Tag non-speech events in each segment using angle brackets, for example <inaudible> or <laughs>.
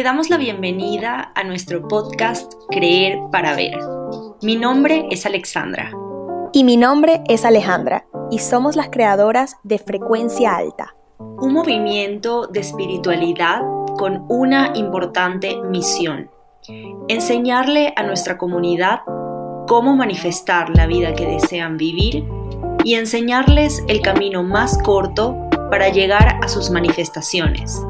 Te damos la bienvenida a nuestro podcast Creer para Ver. Mi nombre es Alexandra. Y mi nombre es Alejandra, y somos las creadoras de Frecuencia Alta. Un movimiento de espiritualidad con una importante misión. Enseñarle a nuestra comunidad cómo manifestar la vida que desean vivir y enseñarles el camino más corto para llegar a sus manifestaciones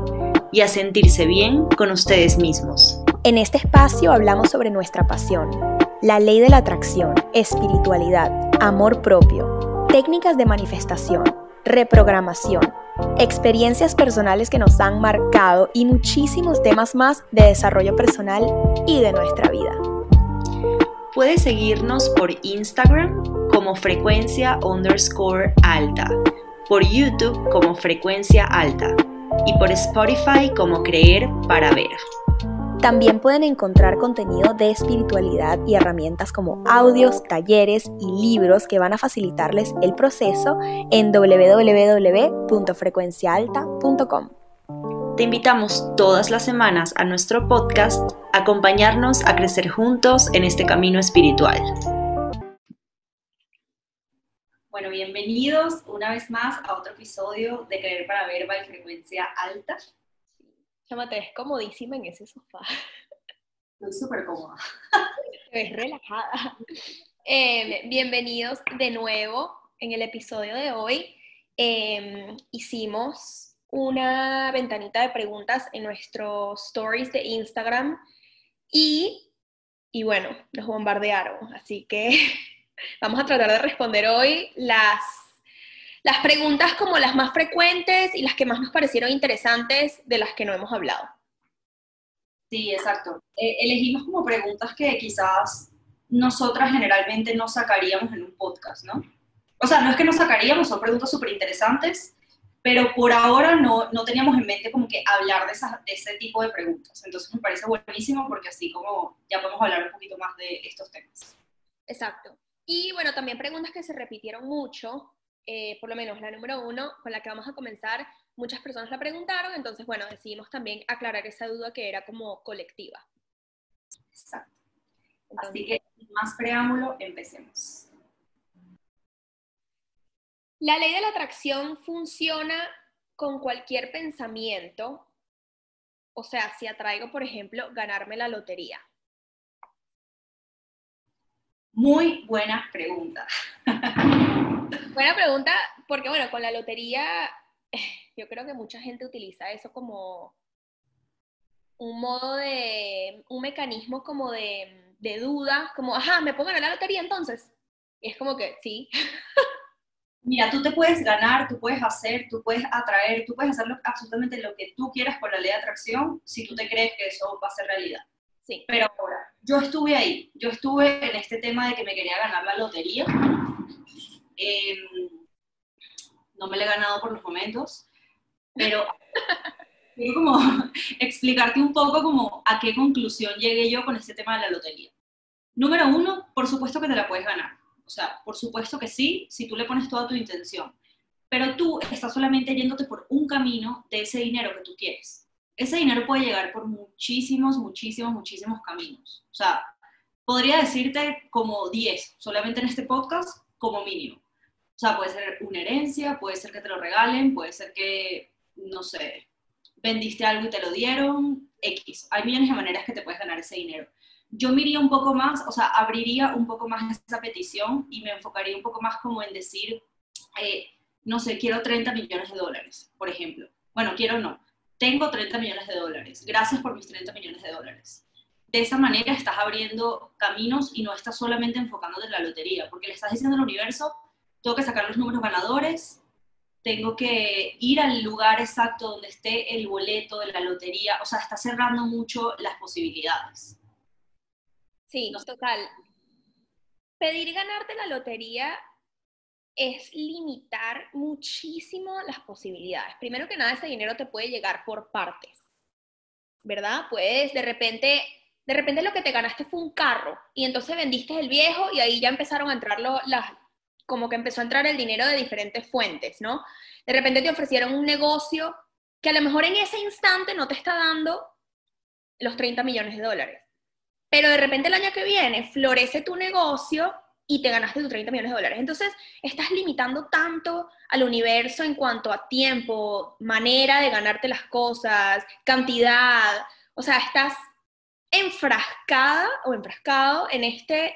y a sentirse bien con ustedes mismos. En este espacio hablamos sobre nuestra pasión, la ley de la atracción, espiritualidad, amor propio, técnicas de manifestación, reprogramación, experiencias personales que nos han marcado y muchísimos temas más de desarrollo personal y de nuestra vida. Puedes seguirnos por Instagram como frecuencia underscore alta, por YouTube como frecuencia alta y por Spotify como Creer para Ver. También pueden encontrar contenido de espiritualidad y herramientas como audios, talleres y libros que van a facilitarles el proceso en www.frecuenciaalta.com. Te invitamos todas las semanas a nuestro podcast a acompañarnos a crecer juntos en este camino espiritual. Bueno, bienvenidos una vez más a otro episodio de Creer para Ver by Frecuencia Alta. Llámate, es comodísima en ese sofá. Estoy súper cómoda. Es relajada. Em, bienvenidos de nuevo en el episodio de hoy. Em, hicimos una ventanita de preguntas en nuestros stories de Instagram y, y bueno, nos bombardearon. Así que Vamos a tratar de responder hoy las, las preguntas como las más frecuentes y las que más nos parecieron interesantes de las que no hemos hablado. Sí, exacto. Eh, elegimos como preguntas que quizás nosotras generalmente no sacaríamos en un podcast, ¿no? O sea, no es que no sacaríamos, son preguntas súper interesantes, pero por ahora no, no, teníamos en mente como que hablar de, de ese tipo de preguntas. Entonces me parece buenísimo porque así como ya podemos hablar un poquito más de estos temas. Exacto. Y bueno, también preguntas que se repitieron mucho, eh, por lo menos la número uno, con la que vamos a comenzar, muchas personas la preguntaron, entonces bueno, decidimos también aclarar esa duda que era como colectiva. Exacto. Así que, sin más preámbulo, empecemos. La ley de la atracción funciona con cualquier pensamiento, o sea, si atraigo, por ejemplo, ganarme la lotería. Muy buena pregunta. <laughs> buena pregunta, porque bueno, con la lotería <sighs> yo creo que mucha gente utiliza eso como un modo de, un mecanismo como de, de duda, como, ajá, me pongo en la lotería entonces. Y es como que, sí. <laughs> Mira, tú te puedes ganar, tú puedes hacer, tú puedes atraer, tú puedes hacer absolutamente lo que tú quieras con la ley de atracción si tú te crees que eso va a ser realidad. Pero ahora, yo estuve ahí, yo estuve en este tema de que me quería ganar la lotería. Em, no me la he ganado por los momentos, pero <laughs> quiero como <laughs> explicarte un poco como a qué conclusión llegué yo con este tema de la lotería. Número uno, por supuesto que te la puedes ganar. O sea, por supuesto que sí, si tú le pones toda tu intención. Pero tú estás solamente yéndote por un camino de ese dinero que tú quieres ese dinero puede llegar por muchísimos, muchísimos, muchísimos caminos. O sea, podría decirte como 10, solamente en este podcast, como mínimo. O sea, puede ser una herencia, puede ser que te lo regalen, puede ser que, no sé, vendiste algo y te lo dieron, X. Hay millones de maneras que te puedes ganar ese dinero. Yo miraría un poco más, o sea, abriría un poco más esa petición y me enfocaría un poco más como en decir, eh, no sé, quiero 30 millones de dólares, por ejemplo. Bueno, quiero no tengo 30 millones de dólares, gracias por mis 30 millones de dólares. De esa manera estás abriendo caminos y no estás solamente enfocándote en la lotería, porque le estás diciendo al universo, tengo que sacar los números ganadores, tengo que ir al lugar exacto donde esté el boleto de la lotería, o sea, está cerrando mucho las posibilidades. Sí, total. Pedir ganarte la lotería es limitar muchísimo las posibilidades. Primero que nada, ese dinero te puede llegar por partes, ¿verdad? Puedes, de repente, de repente lo que te ganaste fue un carro y entonces vendiste el viejo y ahí ya empezaron a entrar los, las, como que empezó a entrar el dinero de diferentes fuentes, ¿no? De repente te ofrecieron un negocio que a lo mejor en ese instante no te está dando los 30 millones de dólares. Pero de repente el año que viene florece tu negocio y te ganaste tus 30 millones de dólares. Entonces, estás limitando tanto al universo en cuanto a tiempo, manera de ganarte las cosas, cantidad. O sea, estás enfrascada o enfrascado en este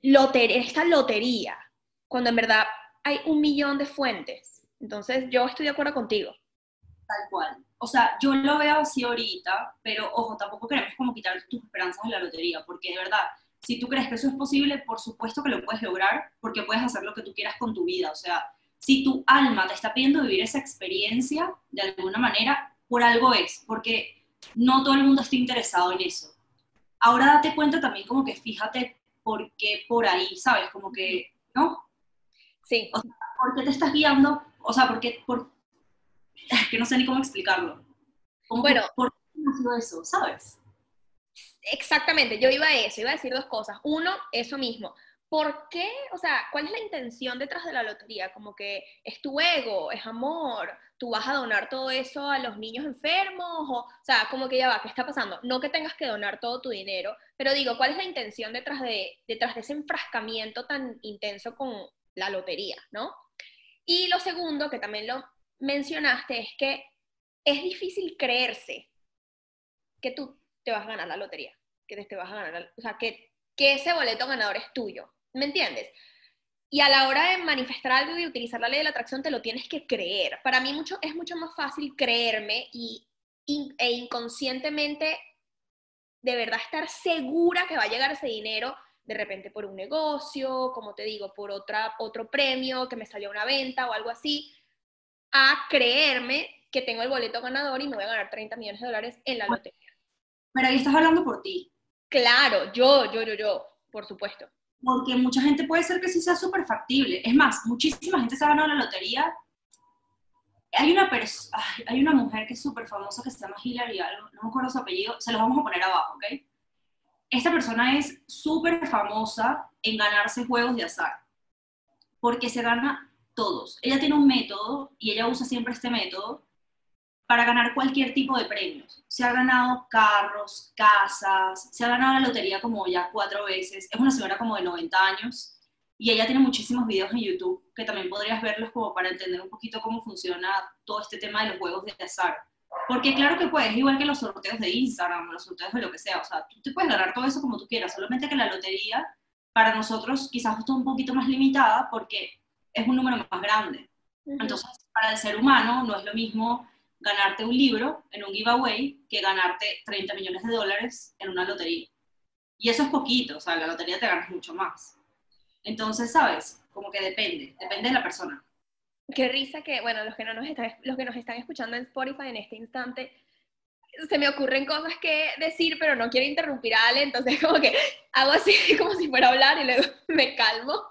esta lotería, cuando en verdad hay un millón de fuentes. Entonces, yo estoy de acuerdo contigo. Tal cual. O sea, yo lo veo así ahorita, pero ojo, tampoco queremos como quitar tus esperanzas de la lotería, porque de verdad, si tú crees que eso es posible, por supuesto que lo puedes lograr, porque puedes hacer lo que tú quieras con tu vida. O sea, si tu alma te está pidiendo vivir esa experiencia, de alguna manera, por algo es, porque no todo el mundo está interesado en eso. Ahora date cuenta también como que fíjate por qué por ahí, ¿sabes? Como que, ¿no? Sí. O sea, ¿por qué te estás guiando? O sea, ¿por qué? Por... que no sé ni cómo explicarlo. bueno. ¿Por qué ha sido eso, sabes? Exactamente, yo iba a eso, iba a decir dos cosas. Uno, eso mismo. ¿Por qué? O sea, ¿cuál es la intención detrás de la lotería? Como que es tu ego, es amor, tú vas a donar todo eso a los niños enfermos, o, o sea, como que ya va, ¿qué está pasando? No que tengas que donar todo tu dinero, pero digo, ¿cuál es la intención detrás de, detrás de ese enfrascamiento tan intenso con la lotería, ¿no? Y lo segundo, que también lo mencionaste, es que es difícil creerse que tú te vas a ganar la lotería, que te vas a ganar, o sea, que, que ese boleto ganador es tuyo, ¿me entiendes? Y a la hora de manifestar algo y utilizar la ley de la atracción, te lo tienes que creer. Para mí mucho, es mucho más fácil creerme y, e inconscientemente de verdad estar segura que va a llegar ese dinero de repente por un negocio, como te digo, por otra, otro premio que me salió una venta o algo así, a creerme que tengo el boleto ganador y me voy a ganar 30 millones de dólares en la lotería. Pero ahí estás hablando por ti. Claro, yo, yo, yo, yo, por supuesto. Porque mucha gente puede ser que sí sea súper factible. Es más, muchísima gente se ha ganado la lotería. Hay una, hay una mujer que es súper famosa que se llama Hillary, no me acuerdo su apellido, se los vamos a poner abajo, ¿ok? esta persona es súper famosa en ganarse juegos de azar, porque se gana todos. Ella tiene un método y ella usa siempre este método para ganar cualquier tipo de premios. Se ha ganado carros, casas, se ha ganado la lotería como ya cuatro veces. Es una señora como de 90 años y ella tiene muchísimos videos en YouTube que también podrías verlos como para entender un poquito cómo funciona todo este tema de los juegos de azar. Porque claro que puedes, igual que los sorteos de Instagram, los sorteos de lo que sea, o sea, tú te puedes ganar todo eso como tú quieras, solamente que la lotería para nosotros quizás está un poquito más limitada porque es un número más grande. Entonces, para el ser humano no es lo mismo ganarte un libro en un giveaway que ganarte 30 millones de dólares en una lotería. Y eso es poquito, o sea, la lotería te ganas mucho más. Entonces, ¿sabes? Como que depende, depende de la persona. Qué risa que, bueno, los que, no nos están, los que nos están escuchando en Spotify en este instante, se me ocurren cosas que decir, pero no quiero interrumpir a Ale, entonces <laughs> como que hago así <laughs> como si fuera a hablar y luego <laughs> me calmo.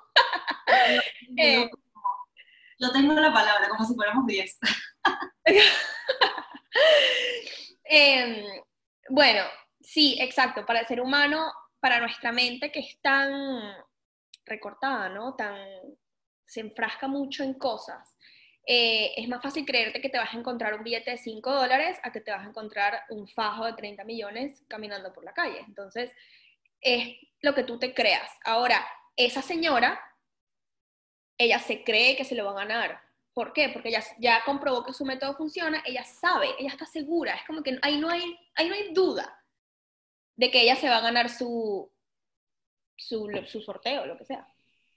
Eh, yo tengo la palabra como si fuéramos 10. <laughs> Em, bueno, sí, exacto, para el ser humano, para nuestra mente que es tan recortada, ¿no? Tan se enfrasca mucho en cosas, eh, es más fácil creerte que te vas a encontrar un billete de 5 dólares a que te vas a encontrar un fajo de 30 millones caminando por la calle. Entonces, es lo que tú te creas. Ahora, esa señora, ella se cree que se lo va a ganar. ¿Por qué? Porque ella ya comprobó que su método funciona, ella sabe, ella está segura, es como que ahí no hay, ahí no hay duda de que ella se va a ganar su, su, su sorteo, lo que sea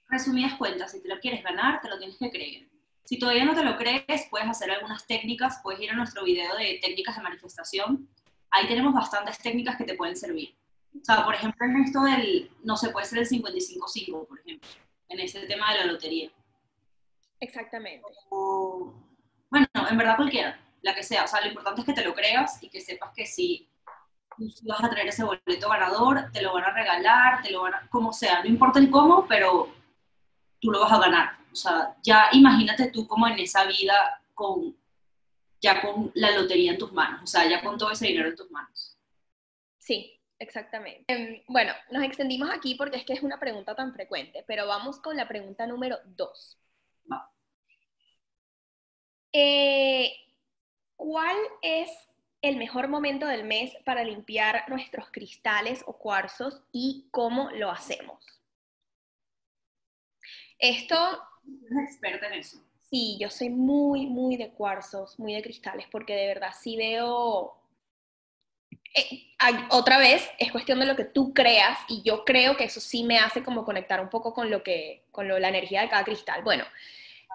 resumidas cuentas, si te lo quieres ganar, te lo tienes que creer. Si todavía no te lo crees, puedes hacer algunas técnicas, puedes ir a nuestro video de técnicas de manifestación. Ahí tenemos bastantes técnicas que te pueden servir. O sea, por ejemplo, en esto del, no se puede ser el 55-5, por ejemplo, en ese tema de la lotería. Exactamente. bueno, en verdad cualquiera, la que sea. O sea, lo importante es que te lo creas y que sepas que si vas a traer ese boleto ganador, te lo van a regalar, te lo van a, como sea, no importa el cómo, pero tú lo vas a ganar. O sea, ya imagínate tú como en esa vida con ya con la lotería en tus manos, o sea, ya con todo ese dinero en tus manos. Sí, exactamente. Em, bueno, nos extendimos aquí porque es que es una pregunta tan frecuente, pero vamos con la pregunta número dos. Eh, ¿Cuál es el mejor momento del mes para limpiar nuestros cristales o cuarzos y cómo lo hacemos? Esto... ¿Es experta en eso? Sí, yo soy muy, muy de cuarzos, muy de cristales, porque de verdad sí veo... Eh, otra vez, es cuestión de lo que tú creas y yo creo que eso sí me hace como conectar un poco con lo que, con la energía de cada cristal. Bueno,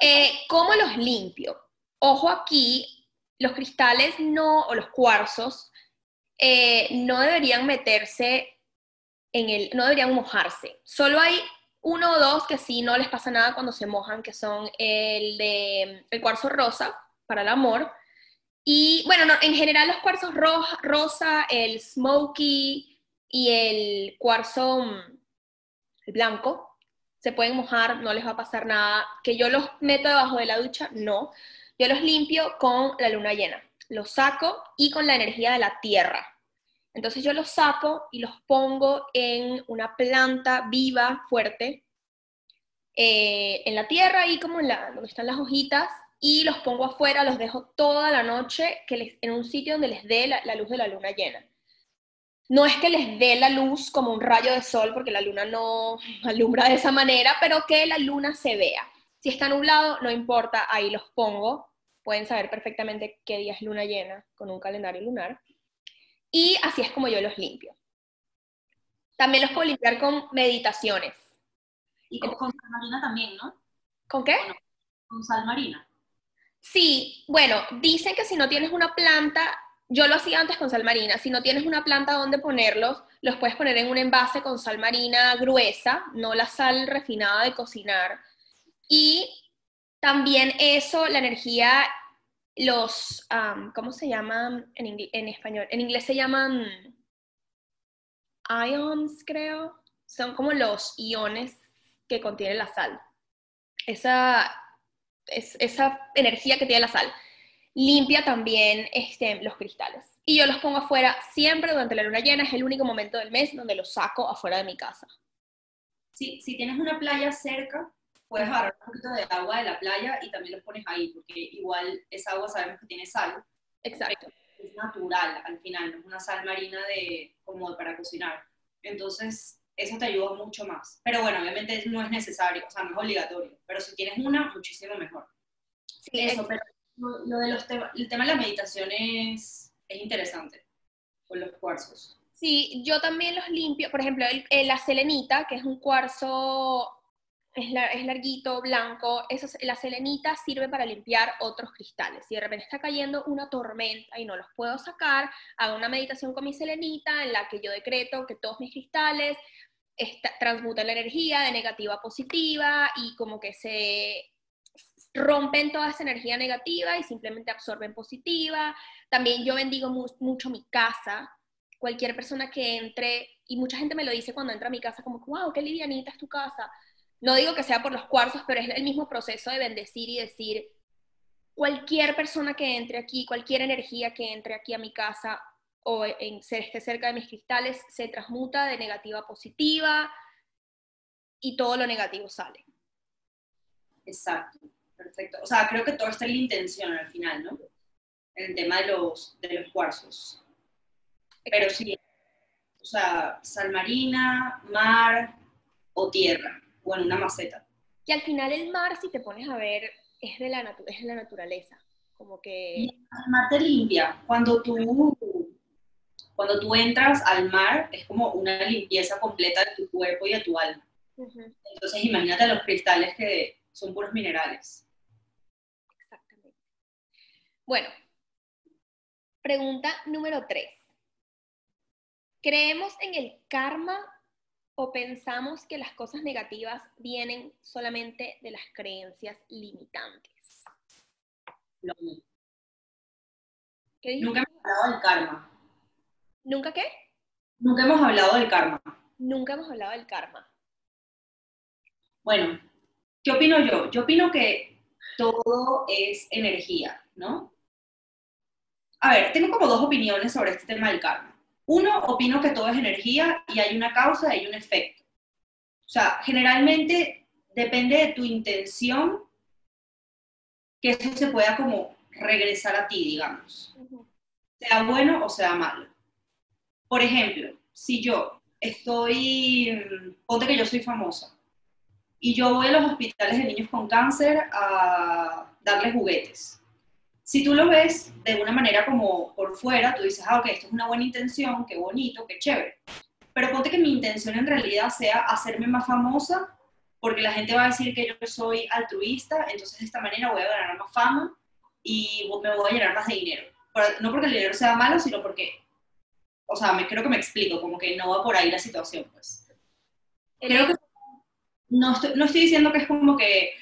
eh, ¿cómo los limpio? Ojo aquí, los cristales no, o los cuarzos, eh, no deberían meterse en el, no deberían mojarse. Solo hay uno o dos que sí no les pasa nada cuando se mojan, que son el de el cuarzo rosa para el amor. Y bueno, en general los cuarzos rosa, el smoky y el cuarzo mm, blanco se pueden mojar, no les va a pasar nada. Que yo los meto debajo de la ducha, no. Yo los limpio con la luna llena. Los saco y con la energía de la tierra. Entonces yo los saco y los pongo en una planta viva, fuerte, eh, en la tierra, ahí como en la, donde están las hojitas, y los pongo afuera, los dejo toda la noche que en un sitio donde les dé la, luz de la luna llena. No es que les dé la luz como un rayo de sol, porque la luna no <laughs> alumbra de esa manera, pero que la luna se vea. Si está nublado, no importa, ahí los pongo. Pueden saber perfectamente qué día es luna llena con un calendario lunar. Y así es como yo los limpio. También los puedo limpiar con meditaciones. Y con, sal marina también, ¿no? ¿Con qué? con sal marina. Sí, bueno, dicen que si no tienes una planta, yo lo hacía antes con sal marina, si no tienes una planta donde ponerlos, los puedes poner en un envase con sal marina gruesa, no la sal refinada de cocinar. Y también eso, la energía los, ¿cómo se llaman en, español? En inglés se llaman ions, creo. Son como los iones que contiene la sal. Esa, esa energía que tiene la sal limpia también este, los cristales. Y yo los pongo afuera siempre durante la luna llena, es el único momento del mes donde los saco afuera de mi casa. Sí, si tienes una playa cerca, puedes agarrar un poquito de agua de la playa y también los pones ahí, porque igual esa agua sabemos que tiene sal. Exacto. Es natural al final, no es una sal marina de, como para cocinar. Entonces, eso te ayuda mucho más. Pero bueno, obviamente no es necesario, o sea, no es obligatorio. Pero si tienes una, muchísimo mejor. Sí, eso, pero lo, de los temas, el tema de la meditación es, es interesante con los cuarzos. Sí, yo también los limpio. Por ejemplo, la selenita, que es un cuarzo es, larguito, blanco, eso, la selenita sirve para limpiar otros cristales. Si de repente está cayendo una tormenta y no los puedo sacar, hago una meditación con mi selenita en la que yo decreto que todos mis cristales transmutan la energía de negativa a positiva y como que se rompen toda esa energía negativa y simplemente absorben positiva. También yo bendigo mucho mi casa. Cualquier persona que entre, y mucha gente me lo dice cuando entra a mi casa, como, wow, qué livianita es tu casa no digo que sea por los cuarzos, pero es el mismo proceso de bendecir y decir, cualquier persona que entre aquí, cualquier energía que entre aquí a mi casa o en, esté cerca de mis cristales, se transmuta de negativa a positiva y todo lo negativo sale. Exacto, perfecto. O sea, creo que todo está en la intención al final, ¿no? El tema de los, de los cuarzos. Pero sí, o sea, sal marina, mar o tierra o en una maceta. Que al final el mar, si te pones a ver, es de la, es de la naturaleza. Como que... el mar te limpia. Cuando tú, cuando tú entras al mar, es como una limpieza completa de tu cuerpo y de tu alma. Entonces imagínate los cristales que son puros minerales. Exactamente. Bueno, pregunta número tres. ¿Creemos en el karma o pensamos que las cosas negativas vienen solamente de las creencias limitantes? Nunca hemos hablado del karma. ¿Nunca qué? Nunca hemos hablado del karma. Nunca hemos hablado del karma. Bueno, ¿qué opino yo? Yo opino que todo es energía, ¿no? A ver, tengo como dos opiniones sobre este tema del karma. Uno, opino que todo es energía y hay una causa y hay un efecto. O sea, generalmente depende de tu intención que eso se pueda como regresar a ti, digamos. sea bueno o sea malo. Por ejemplo, si yo estoy, ponte que yo soy famosa, y yo voy a los hospitales de niños con cáncer a darles juguetes. Si tú lo ves de una manera como por fuera, tú dices, ah, ok, esto es una buena intención, qué bonito, qué chévere. Pero ponte que mi intención en realidad sea hacerme más famosa, porque la gente va a decir que yo soy altruista, entonces de esta manera voy a ganar más fama y me voy a llenar más de dinero. No porque el dinero sea malo, sino porque, o sea, me, creo que me explico, como que no va por ahí la situación, pues. Creo que no estoy, no estoy diciendo que es como que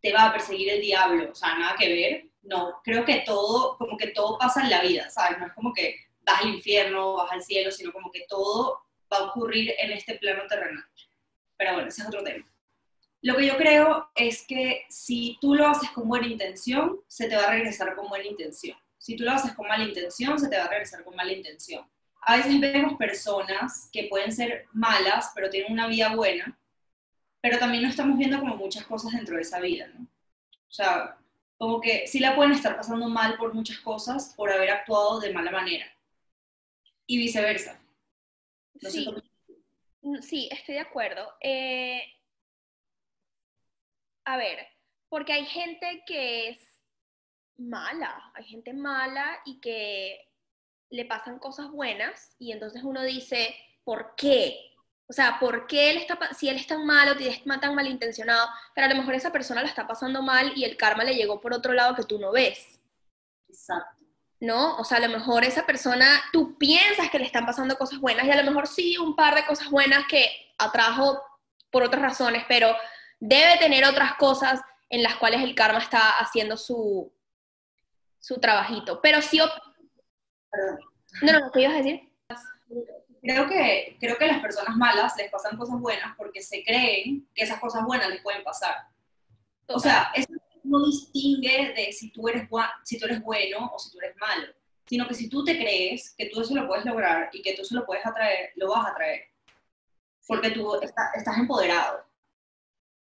te va a perseguir el diablo, o sea, nada que ver. No, creo que todo, como que todo pasa en la vida, ¿sabes? No es como que vas al infierno, vas al cielo, sino como que todo va a ocurrir en este plano terrenal. Pero bueno, ese es otro tema. Lo que yo creo es que si tú lo haces con buena intención, se te va a regresar con buena intención. Si tú lo haces con mala intención, se te va a regresar con mala intención. A veces vemos personas que pueden ser malas, pero tienen una vida buena, pero también no estamos viendo como muchas cosas dentro de esa vida, ¿no? O sea, como que sí la pueden estar pasando mal por muchas cosas, por haber actuado de mala manera. Y viceversa. sí. Mm, sí, estoy de acuerdo. Eh, a ver, porque hay gente que es mala, hay gente mala y que le pasan cosas buenas y entonces uno dice, ¿por qué? O sea, ¿por qué él está, si él es tan malo, es tan malintencionado, pero a lo mejor esa persona la está pasando mal y el karma le llegó por otro lado que tú no ves? Exacto. ¿No? O sea, a lo mejor esa persona, tú piensas que le están pasando cosas buenas y a lo mejor sí un par de cosas buenas que atrajo por otras razones, pero debe tener otras cosas en las cuales el karma está haciendo su, su trabajito. Pero sí... No, no, ¿qué ibas a decir? creo que, creo que a las personas malas les pasan cosas buenas porque se creen que esas cosas buenas les pueden pasar. O sea, eso no distingue de si tú, eres, si tú eres bueno o si tú eres malo, sino que si tú te crees que tú eso lo puedes lograr y que tú eso lo puedes atraer, lo vas a atraer. Porque tú estás empoderado.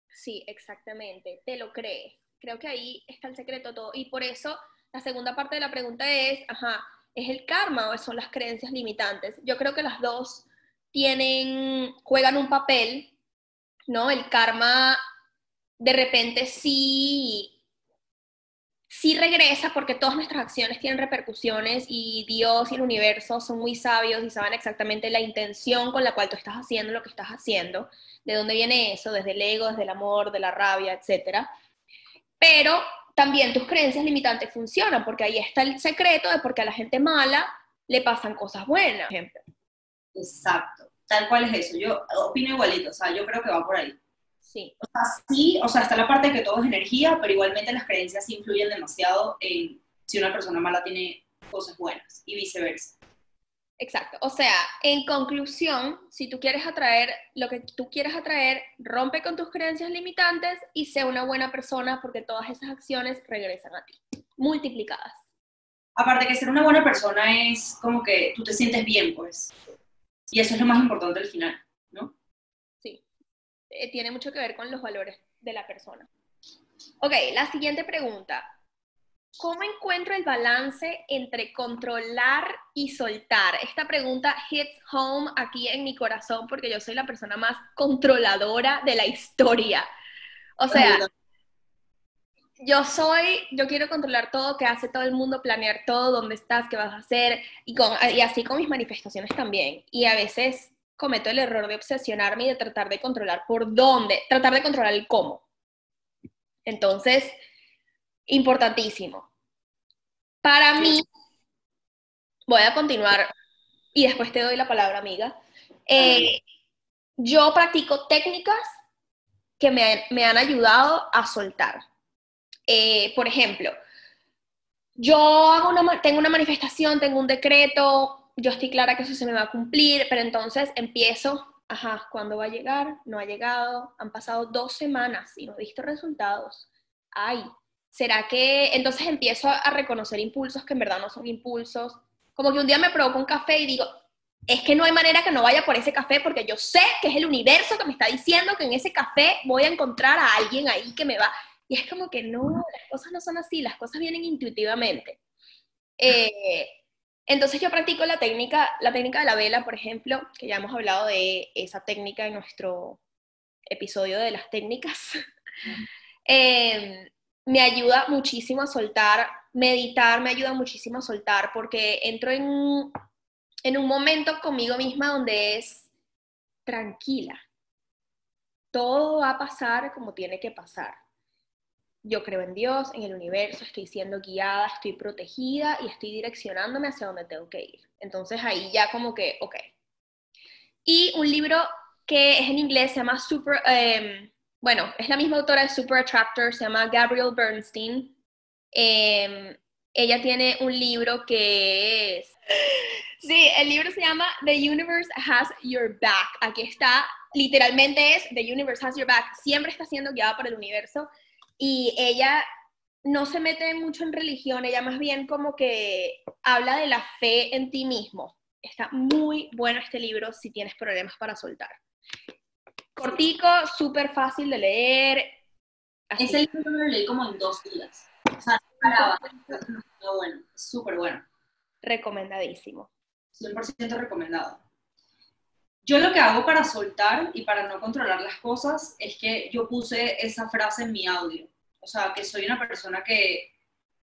Sí, exactamente, te lo crees. Creo que ahí está el secreto todo. Y por eso la segunda parte de la pregunta es, ajá, ¿Es el karma o son las creencias limitantes? Yo creo que las dos tienen, juegan un papel, ¿no? El karma de repente sí, sí regresa porque todas nuestras acciones tienen repercusiones y Dios y el universo son muy sabios y saben exactamente la intención con la cual tú estás haciendo lo que estás haciendo, de dónde viene eso, desde el ego, desde el amor, de la rabia, etc. Pero también tus creencias limitantes funcionan, porque ahí está el secreto de por qué a la gente mala le pasan cosas buenas, ejemplo. Exacto, tal cual es eso. Yo opino igualito, o sea, yo creo que va por ahí. Sí. O sea, sí, o sea, está la parte de que todo es energía, pero igualmente las creencias influyen demasiado en si una persona mala tiene cosas buenas y viceversa. Exacto. O sea, en conclusión, si tú quieres atraer lo que tú quieres atraer, rompe con tus creencias limitantes y sé una buena persona porque todas esas acciones regresan a ti, multiplicadas. Aparte que ser una buena persona es como que tú te sientes bien, pues. Y eso es lo más importante al final, ¿no? Sí. Eh, tiene mucho que ver con los valores de la persona. Ok, la siguiente pregunta. ¿Cómo encuentro el balance entre controlar y soltar? Esta pregunta hits home aquí en mi corazón porque yo soy la persona más controladora de la historia. O sea, yo soy, yo quiero controlar todo, que hace todo el mundo, planear todo, dónde estás, qué vas a hacer, y, con, y así con mis manifestaciones también. Y a veces cometo el error de obsesionarme y de tratar de controlar por dónde, tratar de controlar el cómo. Entonces, importantísimo. Para mí, voy a continuar y después te doy la palabra, amiga. Eh, yo practico técnicas que me, han ayudado a soltar. Eh, por ejemplo, yo hago una, tengo una manifestación, tengo un decreto, yo estoy clara que eso se me va a cumplir, pero entonces empiezo, ajá, ¿cuándo va a llegar? No ha llegado, han pasado dos semanas y no he visto resultados. Ay, ¿será que entonces empiezo a reconocer impulsos que en verdad no son impulsos? Como que un día me provoco un café y digo, es que no hay manera que no vaya por ese café porque yo sé que es el universo que me está diciendo que en ese café voy a encontrar a alguien ahí que me va. Y es como que no, las cosas no son así, las cosas vienen intuitivamente. Eh, Entonces yo practico la técnica, la técnica de la vela, por ejemplo, que ya hemos hablado de esa técnica en nuestro episodio de las técnicas. <laughs> Em, me ayuda muchísimo a soltar, meditar me ayuda muchísimo a soltar porque entro en, en un momento conmigo misma donde es tranquila. Todo va a pasar como tiene que pasar. Yo creo en Dios, en el universo, estoy siendo guiada, estoy protegida y estoy direccionándome hacia donde tengo que ir. Entonces ahí ya como que, ok. Y un libro que es en inglés, se llama Super, em, bueno, es la misma autora de Super Attractor, se llama Gabrielle Bernstein. Em, ella tiene un libro que es... Sí, el libro se llama The Universe Has Your Back. Aquí está, literalmente es The Universe Has Your Back. Siempre está siendo guiada por el universo y ella no se mete mucho en religión, ella más bien como que habla de la fe en ti mismo. Está muy bueno este libro si tienes problemas para soltar. Cortico, súper fácil de leer. Ese libro lo leí como en dos días. O sea, paraba. bueno, súper bueno. Recomendadísimo. 100% recomendado. Yo lo que hago para soltar y para no controlar las cosas es que yo puse esa frase en mi audio. O sea, que soy una persona que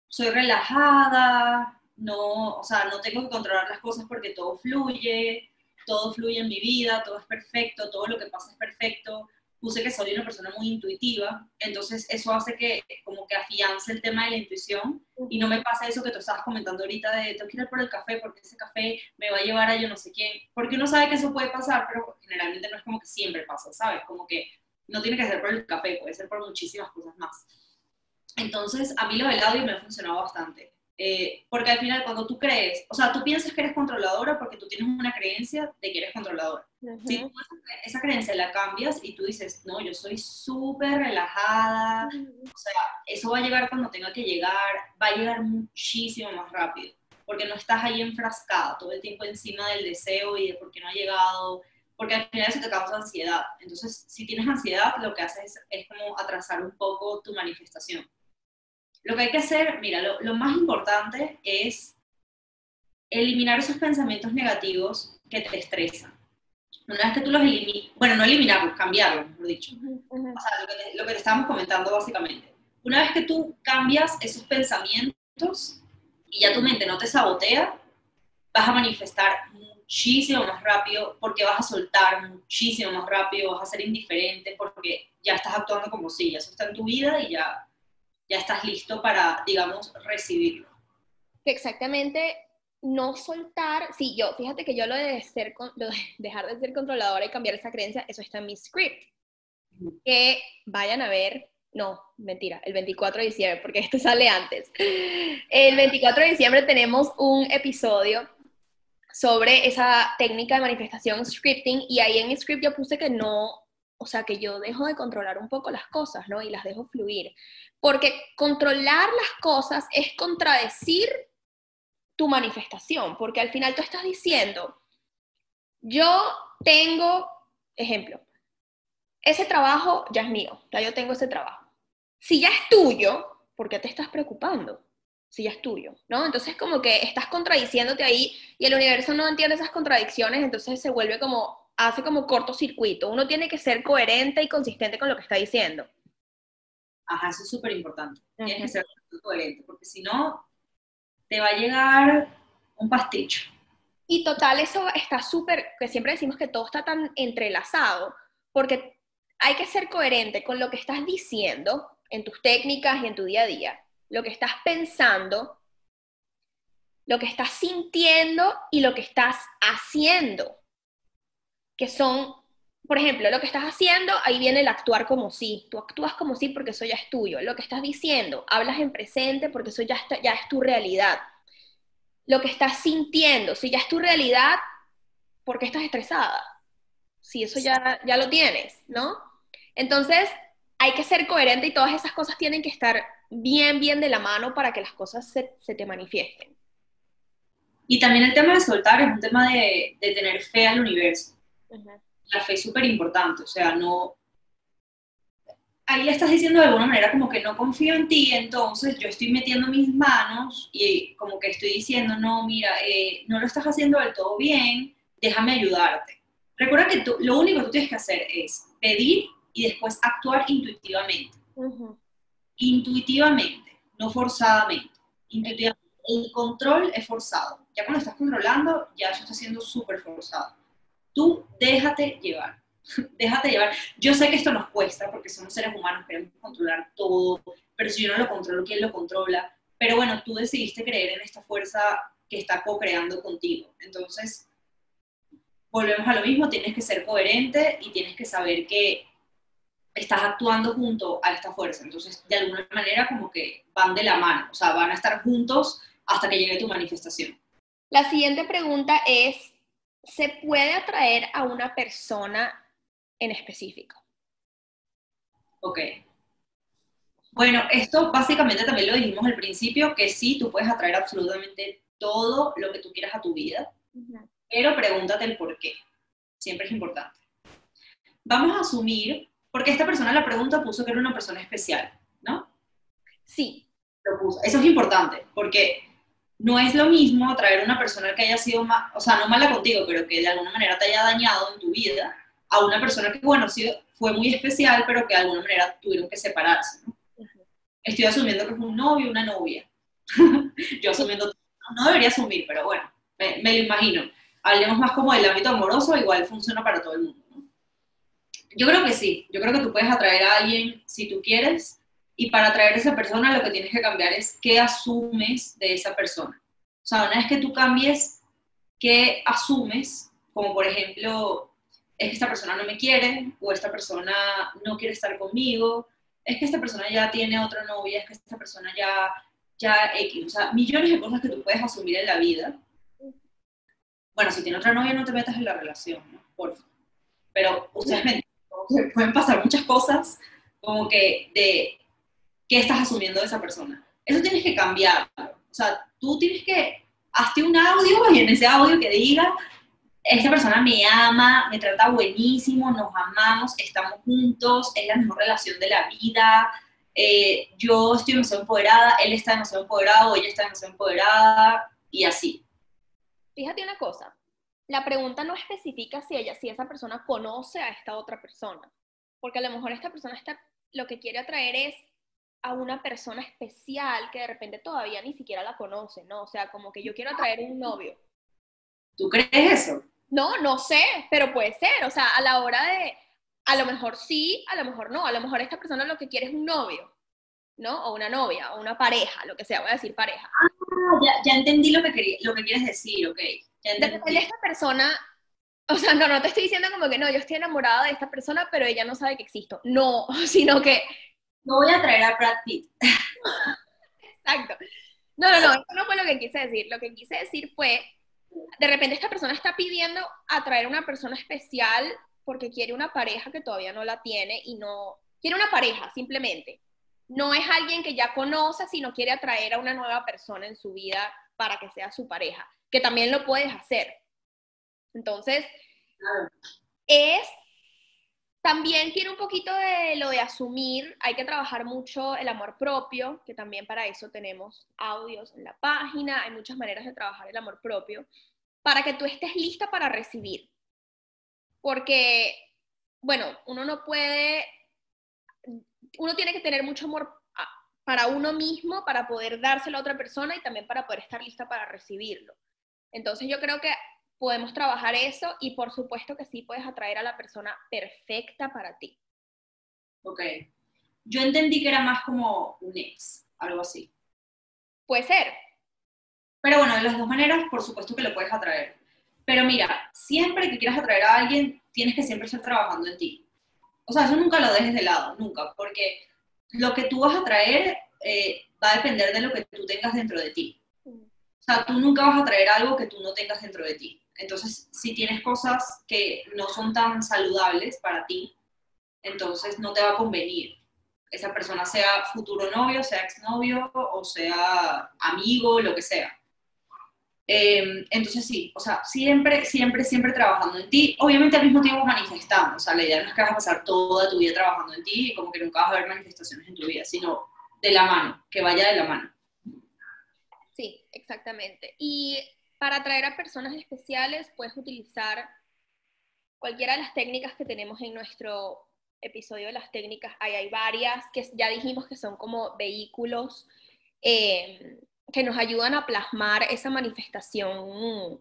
soy relajada, no, o sea, no tengo que controlar las cosas porque todo fluye, todo fluye en mi vida, todo es perfecto, todo lo que pasa es perfecto. Puse que soy una persona muy intuitiva, entonces eso hace que como que afiance el tema de la intuición y no me pasa eso que tú estabas comentando ahorita de tengo que ir por el café porque ese café me va a llevar a yo no sé quién, porque uno sabe que eso puede pasar, pero generalmente no es como que siempre pasa, ¿sabes? Como que no tiene que ser por el café, puede ser por muchísimas cosas más. Entonces, a mí lo del audio me ha funcionado bastante. Eh, porque al final cuando tú crees, o sea, tú piensas que eres controladora porque tú tienes una creencia de que eres controladora. Si tú esa creencia la cambias y tú dices, no, yo soy súper relajada, o sea, eso va a llegar cuando tenga que llegar, va a llegar muchísimo más rápido, porque no estás ahí enfrascada todo el tiempo encima del deseo y de por qué no ha llegado, porque al final eso te causa ansiedad. Entonces, si tienes ansiedad, lo que haces es, es como atrasar un poco tu manifestación. Lo que hay que hacer, mira, lo, más importante es eliminar esos pensamientos negativos que te estresan. Una vez que tú los eliminas, bueno, no eliminarlos, cambiarlos, mejor dicho. O sea, lo que, te, lo que te estábamos comentando básicamente. Una vez que tú cambias esos pensamientos y ya tu mente no te sabotea, vas a manifestar muchísimo más rápido porque vas a soltar muchísimo más rápido, vas a ser indiferente porque ya estás actuando como si ya eso está en tu vida y ya ya estás listo para, digamos, recibirlo. Exactamente, no soltar, sí, yo, fíjate que yo lo de, ser, <laughs> dejar de ser controladora y cambiar esa creencia, eso está en mi script. Que vayan a ver, no, mentira, el 24 de diciembre, porque esto sale antes. El 24 de diciembre tenemos un episodio sobre esa técnica de manifestación scripting y ahí en mi script yo puse que no o sea, que yo dejo de controlar un poco las cosas, ¿no? Y las dejo fluir. Porque controlar las cosas es contradecir tu manifestación, porque al final tú estás diciendo, yo tengo, ejemplo, ese trabajo ya es mío, ya yo tengo ese trabajo. Si ya es tuyo, ¿por qué te estás preocupando? Si ya es tuyo, ¿no? Entonces como que estás contradiciéndote ahí y el universo no entiende esas contradicciones, entonces se vuelve como hace como cortocircuito. Uno tiene que ser coherente y consistente con lo que está diciendo. Ajá, eso es súper importante. Tienes que ser coherente, porque si no, te va a llegar un pasticho. Y total, eso está súper, que siempre decimos que todo está tan entrelazado, porque hay que ser coherente con lo que estás diciendo en tus técnicas y en tu día a día, lo que estás pensando, lo que estás sintiendo y lo que estás haciendo que son, por ejemplo, lo que estás haciendo, ahí viene el actuar como sí. Tú actúas como sí porque eso ya es tuyo. Lo que estás diciendo, hablas en presente porque eso ya, ya es tu realidad. Lo que estás sintiendo, si ya es tu realidad, ¿por qué estás estresada? Si eso ya, ya lo tienes, ¿no? Entonces, hay que ser coherente y todas esas cosas tienen que estar bien, bien de la mano para que las cosas se, se te manifiesten. Y también el tema de soltar es un tema de, de tener fe al universo. La fe es súper importante, o sea, no... ahí le estás diciendo de alguna manera como que no confío en ti, entonces yo estoy metiendo mis manos y como que estoy diciendo, no, mira, eh, no lo estás haciendo del todo bien, déjame ayudarte. Recuerda que tú, lo único que tú tienes que hacer es pedir y después actuar intuitivamente. Intuitivamente, no forzadamente. Intuitivamente. El control es forzado. Ya cuando estás controlando, ya eso está siendo súper forzado. Tú déjate llevar. <laughs> déjate llevar. Yo sé que esto nos cuesta porque somos seres humanos, queremos controlar todo, pero si yo no lo controlo, ¿quién lo controla? Pero bueno, tú decidiste creer en esta fuerza que está co-creando contigo. Entonces, volvemos a lo mismo, tienes que ser coherente y tienes que saber que estás actuando junto a esta fuerza. Entonces, de alguna manera, como que van de la mano, o sea, van a estar juntos hasta que llegue tu manifestación. La siguiente pregunta es, ¿se puede atraer a una persona en específico? Ok. Bueno, esto básicamente también lo dijimos al principio, que sí, tú puedes atraer absolutamente todo lo que tú quieras a tu vida, pero pregúntate el por qué. Siempre es importante. Vamos a asumir, porque esta persona la pregunta puso que era una persona especial, ¿no? Sí. Lo puso. Eso es importante, porque no es lo mismo atraer a una persona que haya sido, o sea, no mala contigo, pero que de alguna manera te haya dañado en tu vida, a una persona que, bueno, sí fue muy especial, pero que de alguna manera tuvieron que separarse. ¿no? Estoy asumiendo que fue un novio, una novia. <laughs> Yo asumiendo, no debería asumir, pero bueno, me, lo imagino. Hablemos más como del ámbito amoroso, igual funciona para todo el mundo. ¿no? Yo creo que sí, yo creo que tú puedes atraer a alguien si tú quieres, y para atraer a esa persona lo que tienes que cambiar es qué asumes de esa persona. O sea, una vez que tú cambies qué asumes, como por ejemplo, es que esta persona no me quiere o esta persona no quiere estar conmigo, es que esta persona ya tiene otra novia, es que esta persona ya, ya X, o sea, millones de cosas que tú puedes asumir en la vida. Bueno, si tiene otra novia no te metas en la relación, ¿no? Por Pero ustedes me <laughs> pueden pasar muchas cosas como que de qué estás asumiendo de esa persona. Eso tienes que cambiar. O sea, tú tienes que, hazte un audio y en ese audio que diga, esta persona me ama, me trata buenísimo, nos amamos, estamos juntos, es la mejor relación de la vida, eh, yo estoy demasiado empoderada, él está demasiado empoderado, ella está demasiado empoderada, y así. Fíjate una cosa, la pregunta no especifica si ella, si esa persona conoce a esta otra persona, porque a lo mejor esta persona está, lo que quiere atraer es a una persona especial que de repente todavía ni siquiera la conoce, ¿no? O sea, como que yo quiero atraer un novio. ¿Tú crees eso? No, no sé, pero puede ser. O sea, a la hora de, a lo mejor sí, a lo mejor no. A lo mejor esta persona lo que quiere es un novio, ¿no? O una novia, o una pareja, lo que sea, voy a decir pareja. Ah, ya, ya entendí lo que, lo que quieres decir, ok. de esta persona, o sea, no, no te estoy diciendo como que no, yo estoy enamorada de esta persona, pero ella no sabe que existo. No, <laughs> sino que... No voy a traer a Brad Pitt. Exacto. No, no, no, eso no fue lo que quise decir. Lo que quise decir fue de repente esta persona está pidiendo atraer a una persona especial porque quiere una pareja que todavía no la tiene y no quiere una pareja simplemente. No es alguien que ya conoce, sino quiere atraer a una nueva persona en su vida para que sea su pareja, que también lo puedes hacer. Entonces, es también tiene un poquito de lo de asumir, hay que trabajar mucho el amor propio, que también para eso tenemos audios en la página, hay muchas maneras de trabajar el amor propio, para que tú estés lista para recibir. Porque, bueno, uno no puede, uno tiene que tener mucho amor para uno mismo, para poder dárselo a otra persona y también para poder estar lista para recibirlo. Entonces yo creo que podemos trabajar eso y por supuesto que sí puedes atraer a la persona perfecta para ti. Ok. Yo entendí que era más como un ex, algo así. Puede ser. Pero bueno, de las dos maneras, por supuesto que lo puedes atraer. Pero mira, siempre que quieras atraer a alguien, tienes que siempre estar trabajando en ti. O sea, eso nunca lo dejes de lado, nunca, porque lo que tú vas a traer eh, va a depender de lo que tú tengas dentro de ti. O sea, tú nunca vas a traer algo que tú no tengas dentro de ti. Entonces, si tienes cosas que no son tan saludables para ti, entonces no te va a convenir. Esa persona sea futuro novio, sea exnovio o sea amigo, lo que sea. Em, entonces sí, o sea, siempre, siempre, siempre trabajando en ti, obviamente al mismo tiempo manifestando, o sea, la idea no es que vas a pasar toda tu vida trabajando en ti y como que nunca vas a ver manifestaciones en tu vida, sino de la mano, que vaya de la mano. Sí, exactamente. Y para atraer a personas especiales puedes utilizar cualquiera de las técnicas que tenemos en nuestro episodio de las técnicas. Hay, hay varias que ya dijimos que son como vehículos. Eh, que nos ayudan a plasmar esa manifestación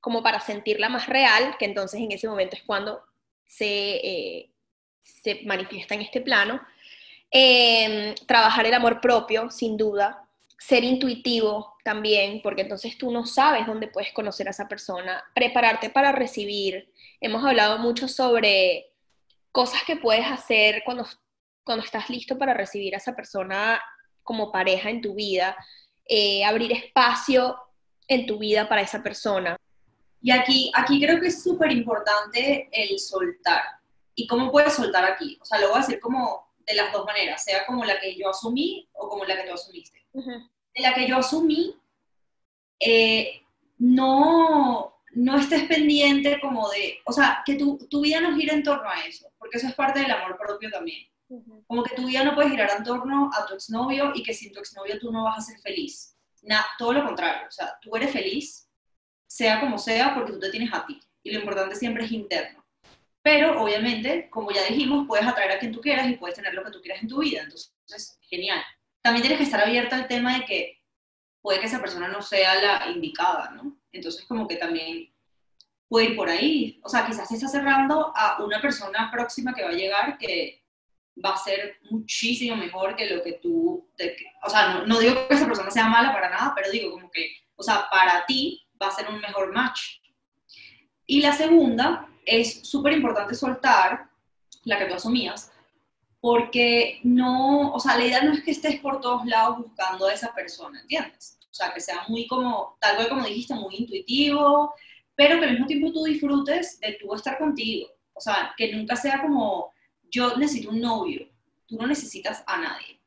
como para sentirla más real, que entonces en ese momento es cuando se, eh, se manifiesta en este plano. Em, trabajar el amor propio, sin duda. Ser intuitivo también, porque entonces tú no sabes dónde puedes conocer a esa persona. Prepararte para recibir. Hemos hablado mucho sobre cosas que puedes hacer cuando, cuando estás listo para recibir a esa persona como pareja en tu vida eh, abrir espacio en tu vida para esa persona. Y aquí, aquí creo que es súper importante el soltar. ¿Y cómo puedes soltar aquí? O sea, lo voy a decir como de las dos maneras, sea como la que yo asumí o como la que tú asumiste. De la que yo asumí, eh, no, no estés pendiente como de, o sea, que tu, tu vida no gira en torno a eso, porque eso es parte del amor propio también. Como que tu vida no puede girar en torno a tu exnovio y que sin tu exnovio tú no vas a ser feliz. todo lo contrario, o sea, tú eres feliz, sea como sea, porque tú te tienes a ti. Y lo importante siempre es interno. Pero obviamente, como ya dijimos, puedes atraer a quien tú quieras y puedes tener lo que tú quieras en tu vida. Entonces, genial. También tienes que estar abierta al tema de que puede que esa persona no sea la indicada, ¿no? Entonces, como que también puede ir por ahí. O sea, quizás te está cerrando a una persona próxima que va a llegar que va a ser muchísimo mejor que lo que tú, o sea, no, digo que esa persona sea mala para nada, pero digo como que, o sea, para ti va a ser un mejor match. Y la segunda es súper importante soltar, la que tú asumías, porque no, o sea, la idea no es que estés por todos lados buscando a esa persona, ¿entiendes? O sea, que sea muy como, tal cual como dijiste, muy intuitivo, pero que al mismo tiempo tú disfrutes de tú estar contigo. O sea, que nunca sea como, yo necesito un novio, tú no necesitas a nadie.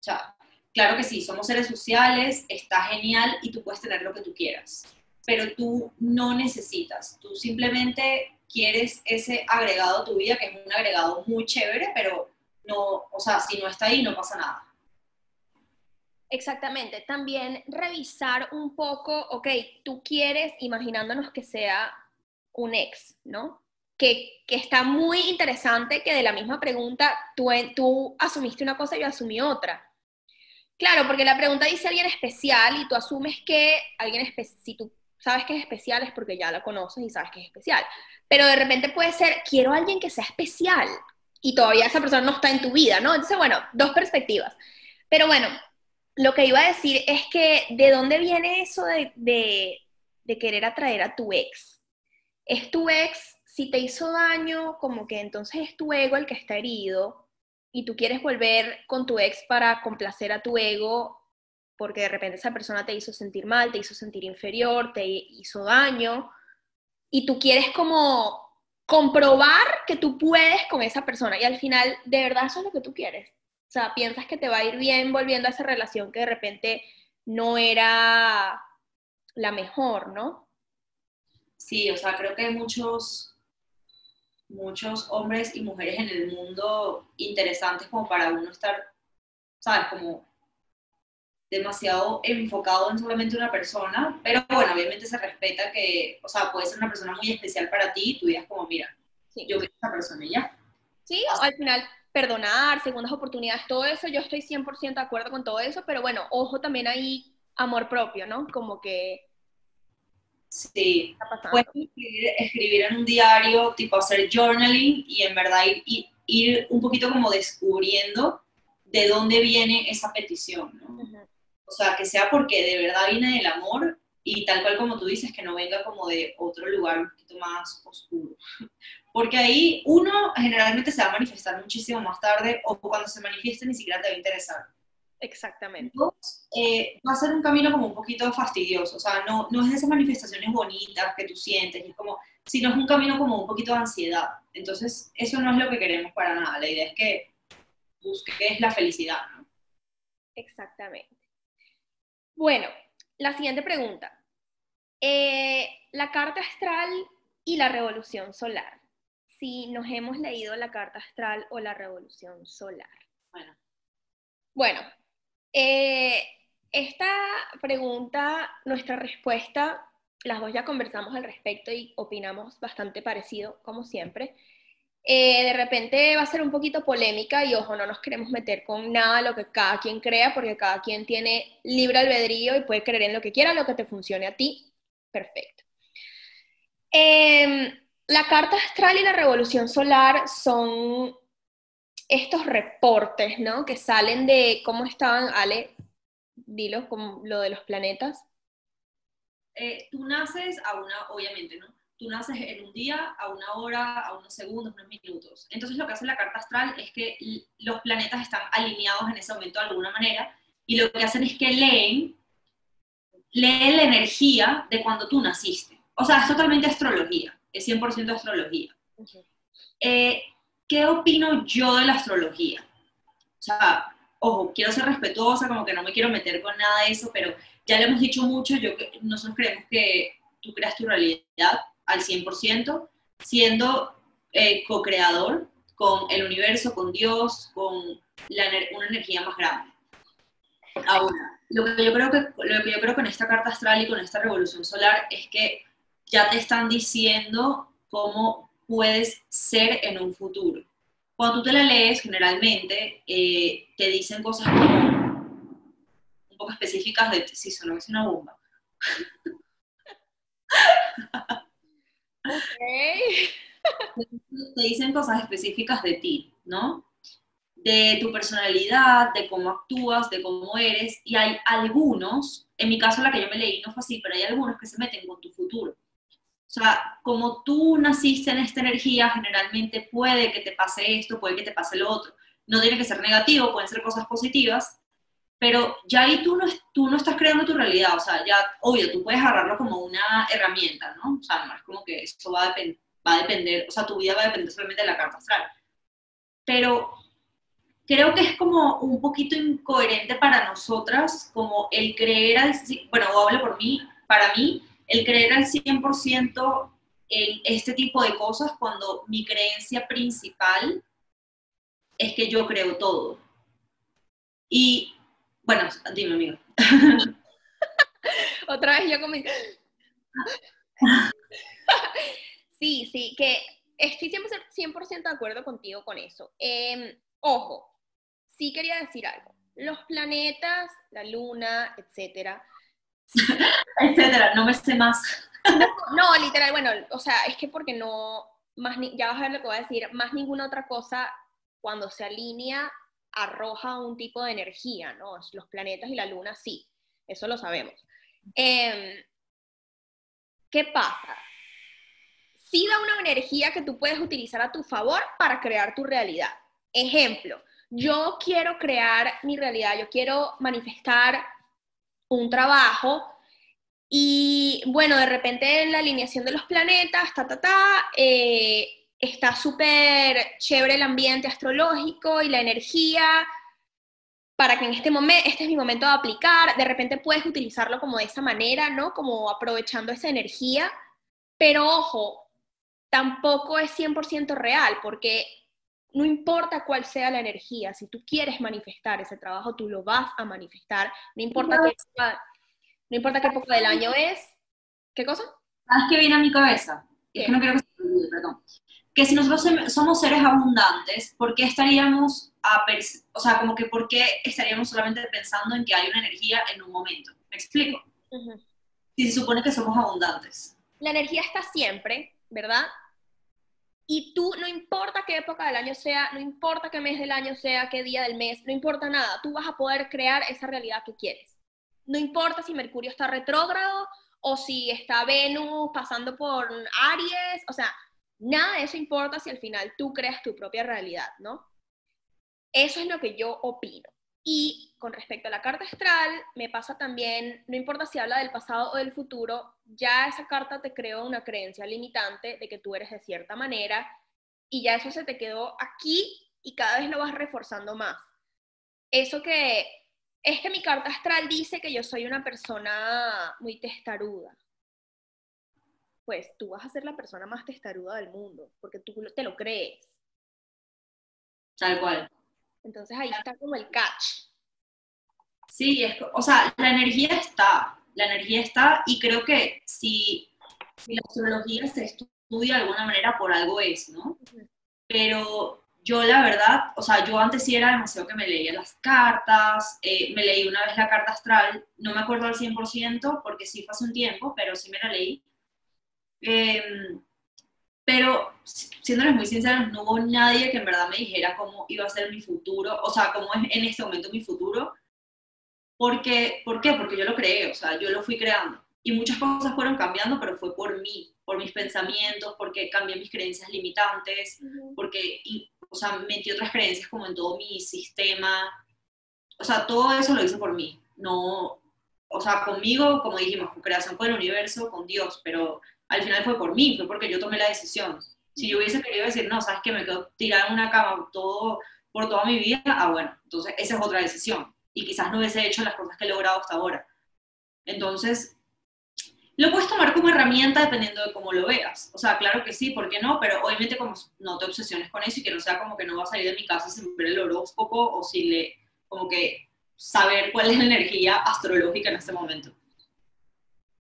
O sea, claro que sí, somos seres sociales, está genial y tú puedes tener lo que tú quieras, pero tú no necesitas, tú simplemente quieres ese agregado a tu vida, que es un agregado muy chévere, pero no, o sea, si no está ahí no pasa nada. Exactamente, también revisar un poco, ok, tú quieres, imaginándonos que sea un ex, ¿no? que, está muy interesante que de la misma pregunta tú, tú asumiste una cosa y yo asumí otra. Claro, porque la pregunta dice alguien especial y tú asumes que alguien especial, si tú sabes que es especial es porque ya la conoces y sabes que es especial. Pero de repente puede ser, quiero alguien que sea especial y todavía esa persona no está en tu vida, ¿no? Entonces, bueno, dos perspectivas. Pero bueno, lo que iba a decir es que de dónde viene eso de, de querer atraer a tu ex. ¿Es tu ex si te hizo daño, como que entonces es tu ego el que está herido y tú quieres volver con tu ex para complacer a tu ego porque de repente esa persona te hizo sentir mal, te hizo sentir inferior, te hizo daño y tú quieres como comprobar que tú puedes con esa persona y al final de verdad eso es lo que tú quieres. O sea, piensas que te va a ir bien volviendo a esa relación que de repente no era la mejor, ¿no? Sí, o sea, creo que hay muchos muchos hombres y mujeres en el mundo interesantes como para uno estar, ¿sabes? Como demasiado enfocado en solamente una persona, pero bueno, obviamente se respeta que, o sea, puede ser una persona muy especial para ti y tú digas como, mira, yo quiero esa persona y ya. Sí, al final perdonar, segundas oportunidades, todo eso, yo estoy 100% de acuerdo con todo eso, pero bueno, ojo también ahí amor propio, ¿no? Como que Sí, puedes escribir, en un diario, tipo hacer journaling y en verdad ir, ir, un poquito como descubriendo de dónde viene esa petición, ¿no? O sea, que sea porque de verdad viene del amor y tal cual como tú dices, que no venga como de otro lugar un poquito más oscuro. <laughs> Porque ahí uno generalmente se va a manifestar muchísimo más tarde o cuando se manifieste ni siquiera te va a interesar. Exactamente. Eh, va a ser un camino como un poquito fastidioso, o sea, no, no es de esas manifestaciones bonitas que tú sientes, es como, sino es un camino como un poquito de ansiedad. Entonces, eso no es lo que queremos para nada, la idea es que busques la felicidad, ¿no? Exactamente. Bueno, la siguiente pregunta. Eh, la carta astral y la revolución solar. Si nos hemos leído la carta astral o la revolución solar. Bueno, Bueno, eh, esta pregunta, nuestra respuesta, las dos ya conversamos al respecto y opinamos bastante parecido, como siempre. Eh, de repente va a ser un poquito polémica y ojo, no nos queremos meter con nada lo que cada quien crea, porque cada quien tiene libre albedrío y puede creer en lo que quiera, lo que te funcione a ti. Perfecto. Em, la carta astral y la revolución solar son estos reportes, ¿no? Que salen de cómo estaban, Ale, dilo, como lo de los planetas. eh, tú naces a una, obviamente, ¿no? Tú naces en un día, a una hora, a unos segundos, unos minutos. Entonces lo que hace la carta astral es que los planetas están alineados en ese momento de alguna manera y lo que hacen es que leen, leen la energía de cuando tú naciste. O sea, es totalmente astrología, es 100% astrología. Eh, ¿Qué opino yo de la astrología? O sea, ojo, quiero ser respetuosa, como que no me quiero meter con nada de eso, pero ya le hemos dicho mucho, yo, nosotros creemos que tú creas tu realidad al 100%, siendo eh, co-creador con el universo, con Dios, con una energía más grande. Ahora, lo que, yo creo que, lo que yo creo con esta carta astral y con esta revolución solar es que ya te están diciendo cómo puedes ser en un futuro. Cuando tú te la lees, generalmente eh, te dicen cosas como un poco específicas de si sonó es una bomba. <laughs> Te dicen cosas específicas de ti, ¿no? De tu personalidad, de cómo actúas, de cómo eres, y hay algunos, en mi caso la que yo me leí no fue así, pero hay algunos que se meten con tu futuro. O sea, como tú naciste en esta energía, generalmente puede que te pase esto, puede que te pase lo otro. No tiene que ser negativo, pueden ser cosas positivas, pero ya ahí tú no, tú no estás creando tu realidad. O sea, ya, obvio, tú puedes agarrarlo como una herramienta, ¿no? O sea, no es como que eso va a, va a depender, o sea, tu vida va a depender solamente de la carta astral. Pero creo que es como un poquito incoherente para nosotras, como el creer al, bueno, hablo por mí, para mí, el creer al 100% en este tipo de cosas cuando mi creencia principal es que yo creo todo. Y, bueno, dime, amigo. <laughs> Otra vez yo comenté. <laughs> Sí, sí, que estoy 100%, 100% de acuerdo contigo con eso. Em, ojo, sí quería decir algo. Los planetas, la luna, etcétera. <laughs> Etcétera, no me sé más. No, literal, bueno, o sea, es que porque no, más ni- ya vas a ver lo que voy a decir, más ninguna otra cosa cuando se alinea arroja un tipo de energía, ¿no? Los planetas y la luna sí, eso lo sabemos. Em, ¿Qué pasa? Sí da una energía que tú puedes utilizar a tu favor para crear tu realidad. Ejemplo, yo quiero crear mi realidad, yo quiero manifestar un trabajo y bueno, de repente en la alineación de los planetas, ta, ta, ta, eh, está súper chévere el ambiente astrológico y la energía para que en este momento, este es mi momento de aplicar, de repente puedes utilizarlo como de esa manera, ¿no? Como aprovechando esa energía, pero ojo, tampoco es 100% real, porque no importa cuál sea la energía, si tú quieres manifestar ese trabajo, tú lo vas a manifestar, no importa qué época, no importa qué época del año es. ¿Qué cosa? ¿Sabes qué viene a mi cabeza? Y es que no quiero que se me olvide, perdón. Que si nosotros somos seres abundantes, ¿por qué estaríamos a o sea, como que por qué estaríamos solamente pensando en que hay una energía en un momento? ¿Me explico? Ujú. Si se supone que somos abundantes. La energía está siempre, ¿verdad? Y tú, no importa qué época del año sea, no importa qué mes del año sea, qué día del mes, no importa nada, tú vas a poder crear esa realidad que quieres. No importa si Mercurio está retrógrado o si está Venus pasando por Aries, o sea, nada de eso importa si al final tú creas tu propia realidad, ¿no? Eso es lo que yo opino. Y con respecto a la carta astral, me pasa también, no importa si habla del pasado o del futuro, ya esa carta te creó una creencia limitante de que tú eres de cierta manera y ya eso se te quedó aquí y cada vez lo vas reforzando más. Eso que es que mi carta astral dice que yo soy una persona muy testaruda. Pues tú vas a ser la persona más testaruda del mundo, porque tú te lo crees. Tal cual. Entonces ahí está como el catch. Sí, es, o sea, la energía está, la energía está y creo que si, la astrología se estudia de alguna manera por algo es, ¿no? Pero yo la verdad, o sea, yo antes sí era demasiado que me leía las cartas, eh, me leí una vez la carta astral, no me acuerdo al 100% porque sí fue hace un tiempo, pero sí me la leí. Em, pero, siéndoles muy sinceros, no hubo nadie que en verdad me dijera cómo iba a ser mi futuro, o sea, cómo es en este momento mi futuro. Porque, ¿Por qué? Porque yo lo creé, o sea, yo lo fui creando. Y muchas cosas fueron cambiando, pero fue por mí, por mis pensamientos, porque cambié mis creencias limitantes, porque, o sea, metí otras creencias como en todo mi sistema. O sea, todo eso lo hice por mí. No, o sea, conmigo, como dijimos, con creación con el universo, con Dios, pero al final fue por mí, fue porque yo tomé la decisión. Si yo hubiese querido decir, no, sabes que me quedo tirada en una cama todo, por toda mi vida, ah, bueno, entonces esa es otra decisión. Y quizás no hubiese hecho las cosas que he logrado hasta ahora. Entonces, lo puedes tomar como herramienta dependiendo de cómo lo veas. O sea, claro que sí, ¿por qué no? Pero obviamente como no te obsesiones con eso y que no sea como que no va a salir de mi casa sin ver el horóscopo o sin le, como que saber cuál es la energía astrológica en este momento.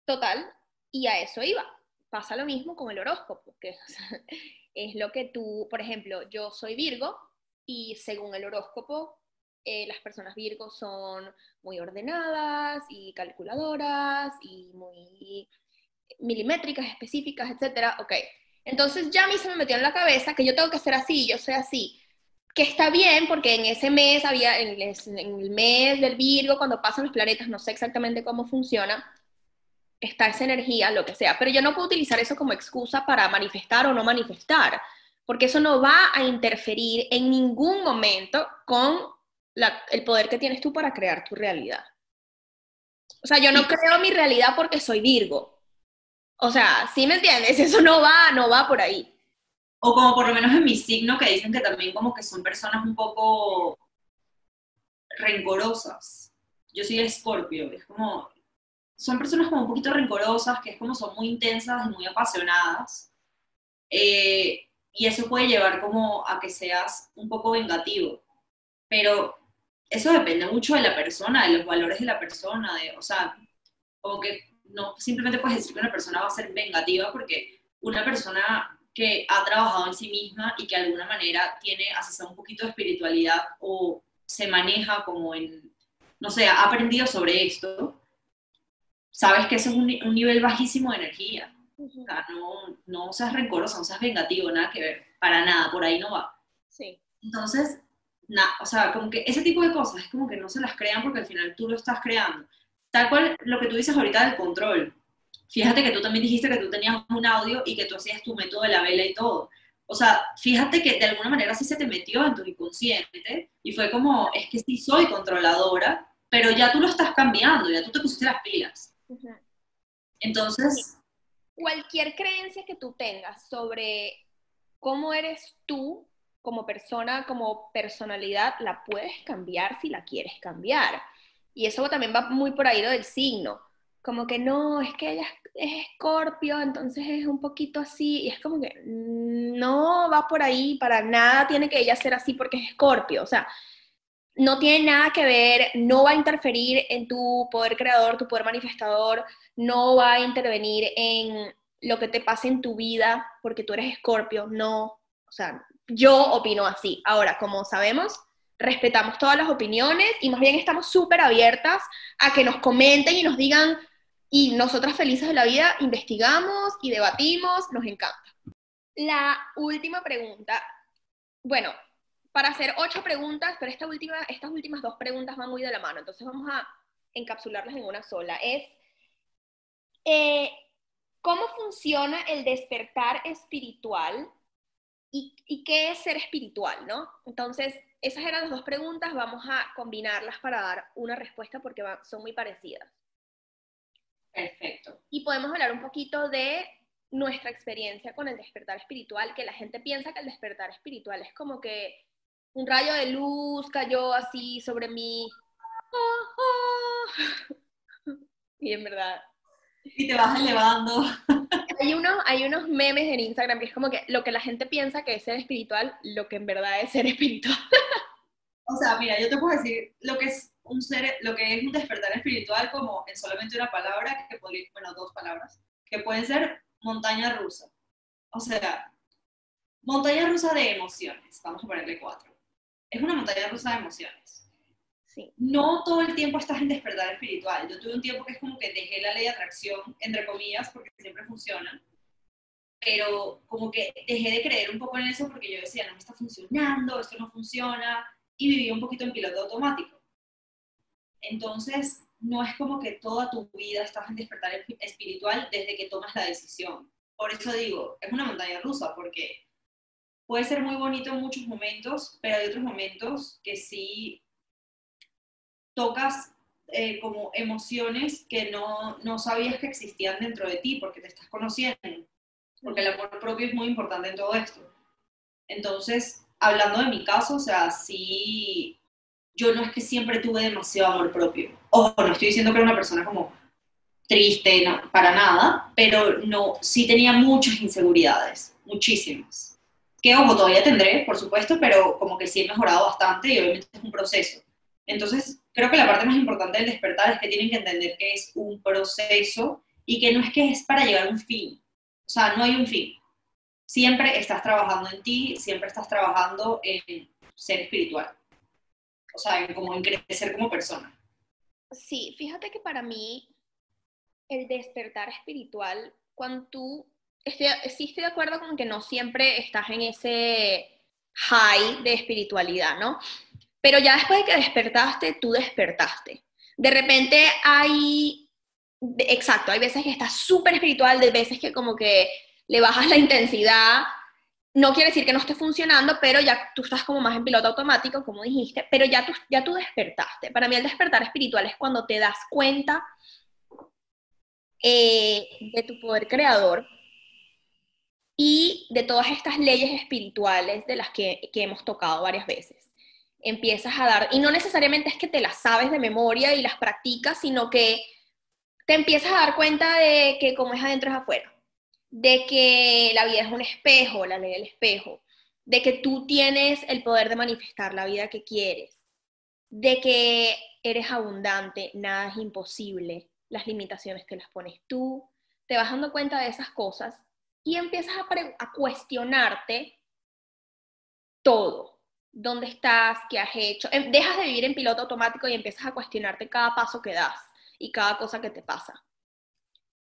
Total, y a eso iba pasa lo mismo con el horóscopo, que <laughs> es lo que tú, por ejemplo, yo soy Virgo y según el horóscopo, eh, las personas Virgo son muy ordenadas y calculadoras y muy milimétricas, específicas, etc. Ok, entonces ya a mí se me metió en la cabeza que yo tengo que ser así, yo soy así. Que está bien, porque en ese mes había, en el mes del Virgo, cuando pasan los planetas, no sé exactamente cómo funciona, está esa energía, lo que sea, pero yo no puedo utilizar eso como excusa para manifestar o no manifestar, porque eso no va a interferir en ningún momento con el poder que tienes tú para crear tu realidad. O sea, yo no creo mi realidad porque soy Virgo. O sea, ¿sí me entiendes? <laughs> Eso no va, no va por ahí. O como por lo menos en mi signo que dicen que también como que son personas un poco rencorosas. Yo soy Escorpio, es como son personas como un poquito rencorosas, que es como son muy intensas y muy apasionadas. Eh, y eso puede llevar como a que seas un poco vengativo. Pero eso depende mucho de la persona, de los valores de la persona, de, o sea, como que no simplemente puedes decir que una persona va a ser vengativa porque una persona que ha trabajado en sí misma y que de alguna manera tiene así un poquito de espiritualidad o se maneja como en, no sé, ha aprendido sobre esto, sabes que ese es un, nivel bajísimo de energía. O sea, no, no seas rencoroso, no seas vengativo, nada que ver, para nada, por ahí no va. Sí. Entonces, nada, o sea, como que ese tipo de cosas es como que no se las crean porque al final tú lo estás creando. Tal cual lo que tú dices ahorita del control. Fíjate que tú también dijiste que tú tenías un audio y que tú hacías tu método de la vela y todo. O sea, fíjate que de alguna manera sí se te metió en tu inconsciente y fue como, es que sí soy controladora, pero ya tú lo estás cambiando, ya tú te pusiste las pilas. Entonces... Cualquier creencia que tú tengas sobre cómo eres tú como persona, como personalidad, la puedes cambiar si la quieres cambiar. Y eso también va muy por ahí lo del signo. Como que no, es que ella es escorpio, entonces es un poquito así. Y es como que no va por ahí, para nada tiene que ella ser así porque es escorpio. O sea, no tiene nada que ver, no va a interferir en tu poder creador, tu poder manifestador, no va a intervenir en lo que te pase en tu vida porque tú eres escorpio, no, o sea, yo opino así. Ahora, como sabemos, respetamos todas las opiniones y más bien estamos súper abiertas a que nos comenten y nos digan, y nosotras felices de la vida, investigamos y debatimos, nos encanta. La última pregunta, bueno, para hacer ocho preguntas, pero esta última, estas últimas dos preguntas van muy de la mano, entonces vamos a encapsularlas en una sola. Es, eh, ¿cómo funciona el despertar espiritual y, y, qué es ser espiritual, no? Entonces, esas eran las dos preguntas, vamos a combinarlas para dar una respuesta porque son muy parecidas. Perfecto. Y podemos hablar un poquito de nuestra experiencia con el despertar espiritual, que la gente piensa que el despertar espiritual es como que un rayo de luz cayó así sobre mí. <laughs> Y en verdad. Y te vas elevando. Hay, unos, hay unos memes en Instagram que es como que lo que la gente piensa que es ser espiritual, lo que en verdad es ser espiritual. <laughs> O sea, mira, yo te puedo decir lo que es un ser, lo que es un despertar espiritual como en solamente una palabra, que podría, bueno, dos palabras, que pueden ser montaña rusa. O sea, montaña rusa de emociones, vamos a ponerle cuatro. Es una montaña rusa de emociones. Sí. No todo el tiempo estás en despertar espiritual. Yo tuve un tiempo que es como que dejé la ley de atracción, entre comillas, porque siempre funciona. Pero como que dejé de creer un poco en eso porque yo decía, no me está funcionando, esto no funciona, y viví un poquito en piloto automático. Entonces, no es como que toda tu vida estás en despertar espiritual desde que tomas la decisión. Por eso digo, es una montaña rusa, porque puede ser muy bonito en muchos momentos, pero hay otros momentos que sí tocas eh, como emociones que no, no sabías que existían dentro de ti porque te estás conociendo, porque el amor propio es muy importante en todo esto. Entonces, hablando de mi caso, o sea, sí, yo no es que siempre tuve demasiado amor propio. Ojo, no estoy diciendo que era una persona como triste, no, para nada, pero no, sí tenía muchas inseguridades, muchísimas. Que, ojo, todavía tendré, por supuesto, pero como que sí he mejorado bastante y obviamente es un proceso. Entonces, creo que la parte más importante del despertar es que tienen que entender que es un proceso y que no es que es para llegar a un fin. O sea, no hay un fin siempre estás trabajando en ti, siempre estás trabajando en ser espiritual. O sea, en, como en crecer como persona. Sí, fíjate que para mí el despertar espiritual, cuando tú, estoy, sí estoy de acuerdo con que no siempre estás en ese high de espiritualidad, ¿no? Pero ya después de que despertaste, tú despertaste. De repente hay, exacto, hay veces que estás súper espiritual, de veces que como que le bajas la intensidad, no quiere decir que no esté funcionando, pero ya tú estás como más en piloto automático, como dijiste, pero ya tú, ya tú despertaste. Para mí el despertar espiritual es cuando te das cuenta eh, de tu poder creador y de todas estas leyes espirituales de las que, hemos tocado varias veces. Empiezas a dar, y no necesariamente es que te las sabes de memoria y las practicas, sino que te empiezas a dar cuenta de que como es adentro es afuera de que la vida es un espejo, la ley del espejo, de que tú tienes el poder de manifestar la vida que quieres, de que eres abundante, nada es imposible, las limitaciones te las pones tú, te vas dando cuenta de esas cosas y empiezas a, cuestionarte todo, dónde estás, qué has hecho, em, dejas de vivir en piloto automático y empiezas a cuestionarte cada paso que das y cada cosa que te pasa.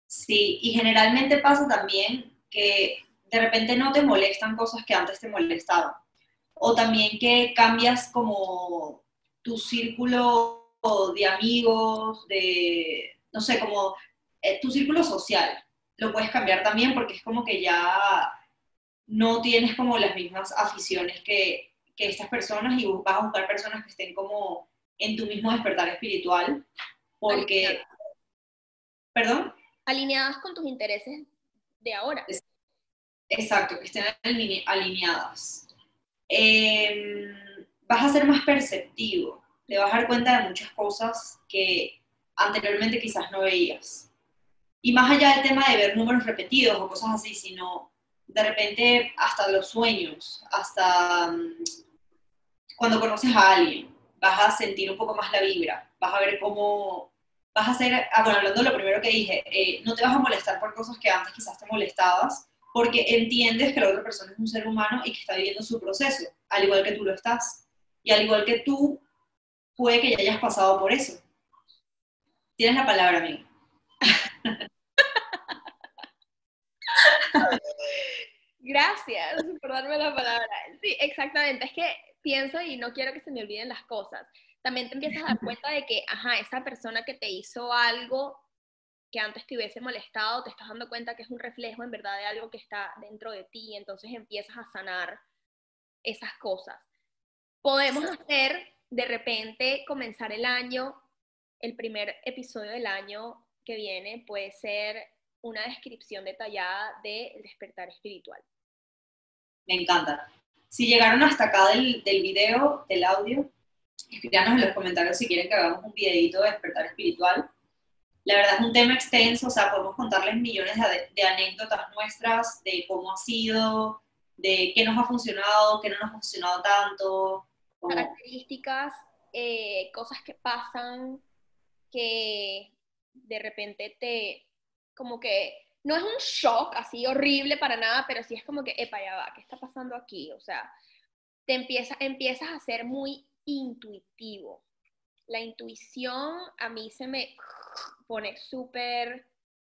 Sí, y generalmente pasa también que de repente no te molestan cosas que antes te molestaban. O también que cambias como tu círculo de amigos, de, no sé, como eh, tu círculo social. Lo puedes cambiar también porque es como que ya no tienes como las mismas aficiones que, que estas personas y vas a buscar personas que estén como en tu mismo despertar espiritual. Porque, ¿perdón? alineadas con tus intereses de ahora. Exacto, que estén alineadas. Em, vas a ser más perceptivo, te vas a dar cuenta de muchas cosas que anteriormente quizás no veías. Y más allá del tema de ver números repetidos o cosas así, sino de repente hasta los sueños, hasta mm, cuando conoces a alguien, vas a sentir un poco más la vibra, vas a ver cómo vas a hacer, ah, bueno, hablando de lo primero que dije, eh, no te vas a molestar por cosas que antes quizás te molestabas, porque entiendes que la otra persona es un ser humano y que está viviendo su proceso, al igual que tú lo estás. Y al igual que tú, puede que ya hayas pasado por eso. Tienes la palabra, amigo. <laughs> Gracias por darme la palabra. Sí, exactamente. Es que pienso y no quiero que se me olviden las cosas también te empiezas a dar cuenta de que, ajá, esa persona que te hizo algo que antes te hubiese molestado, te estás dando cuenta que es un reflejo en verdad de algo que está dentro de ti, entonces empiezas a sanar esas cosas. Podemos hacer, de repente, comenzar el año, el primer episodio del año que viene puede ser una descripción detallada del despertar espiritual. Me encanta. Si llegaron hasta acá del, del video, del audio, escríbanos en los comentarios si quieren que hagamos un videito de despertar espiritual. la verdad es un tema extenso, o sea, podemos contarles millones de, anécdotas nuestras de cómo ha sido, de qué nos ha funcionado, qué no nos ha funcionado tanto. Características, eh, cosas que pasan, que de repente te, como que, no es un shock así horrible para nada, pero sí es como que, epa, ya va, ¿qué está pasando aquí? O sea, te empieza, empiezas a ser muy intuitivo. La intuición a mí se me pone súper,